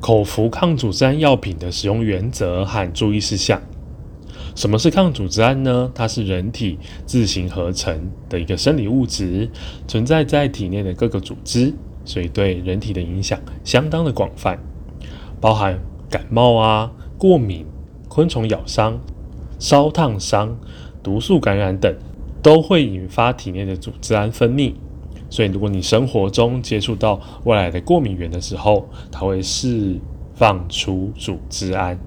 口服抗组织胺药品的使用原则和注意事项。什么是抗组织胺呢？它是人体自行合成的一个生理物质，存在在体内的各个组织，所以对人体的影响相当的广泛，包含感冒啊、过敏、昆虫咬伤、烧烫伤、毒素感染等，都会引发体内的组织胺分泌。所以，如果你生活中接触到外来的过敏源的时候，它会释放出组织胺。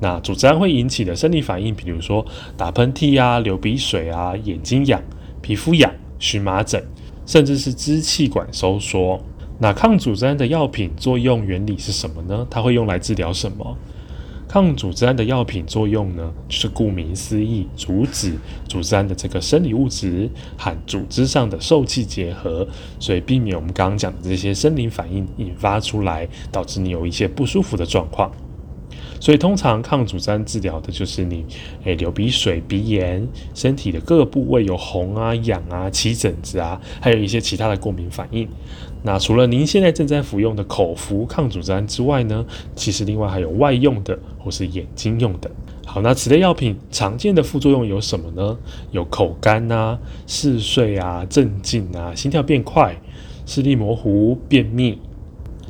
那组织胺会引起的生理反应，比如说打喷嚏啊、流鼻水啊、眼睛痒、皮肤痒、荨麻疹，甚至是支气管收缩。那抗组织胺的药品作用原理是什么呢？它会用来治疗什么？抗组织胺的药品作用呢，就是顾名思义，阻止组织胺的这个生理物质和组织上的受气结合，所以避免我们刚刚讲的这些生理反应引发出来，导致你有一些不舒服的状况。所以通常抗组织胺治疗的就是你诶流鼻水、鼻炎，身体的各个部位有红啊、痒啊、起疹子啊，还有一些其他的过敏反应。那除了您现在正在服用的口服抗组织胺之外呢，其实另外还有外用的或是眼睛用的。好，那此类药品常见的副作用有什么呢？有口干啊、嗜睡啊、镇静啊、心跳变快、视力模糊、便秘。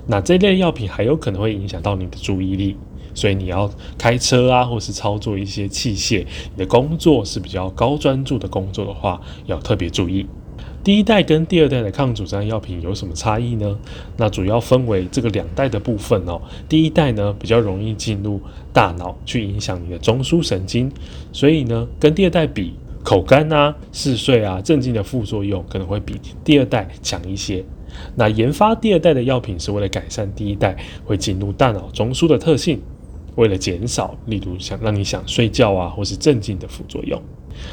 那这类药品还有可能会影响到你的注意力，所以你要开车啊，或是操作一些器械，你的工作是比较高专注的工作的话，要特别注意。第一代跟第二代的抗组胺药品有什么差异呢？那主要分为这个两代的部分哦。第一代呢，比较容易进入大脑去影响你的中枢神经，所以呢，跟第二代比，口干啊、嗜睡啊、镇静的副作用可能会比第二代强一些。那研发第二代的药品是为了改善第一代会进入大脑中枢的特性，为了减少，例如想让你想睡觉啊，或是镇静的副作用。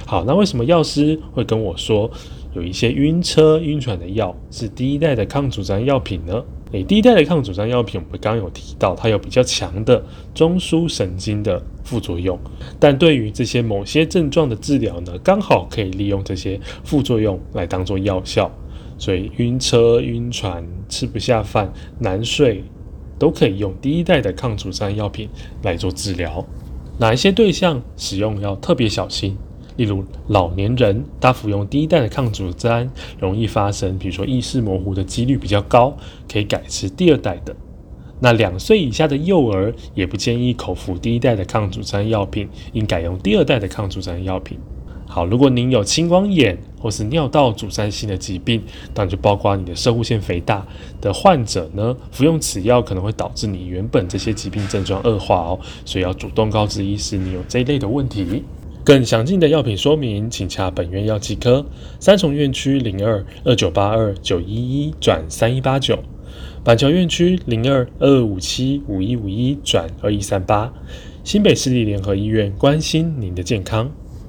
好，那为什么药师会跟我说？有一些晕车、晕船的药是第一代的抗组胺药品呢。诶，第一代的抗组胺药品，我们刚刚有提到，它有比较强的中枢神经的副作用。但对于这些某些症状的治疗呢，刚好可以利用这些副作用来当做药效。所以晕车、晕船、吃不下饭、难睡，都可以用第一代的抗组胺药品来做治疗。哪一些对象使用要特别小心？例如老年人，他服用第一代的抗组胺，容易发生，比如说意识模糊的几率比较高，可以改吃第二代的。那两岁以下的幼儿也不建议口服第一代的抗组胺药品，应改用第二代的抗组胺药品。好，如果您有青光眼或是尿道阻塞性的疾病，当然就包括你的摄护腺肥大的患者呢，服用此药可能会导致你原本这些疾病症状恶化哦，所以要主动告知医师你有这一类的问题。更详尽的药品说明，请洽本院药剂科，三重院区零二二九八二九一一转三一八九，板桥院区零二二二五七五一五一转二一三八，新北市立联合医院关心您的健康。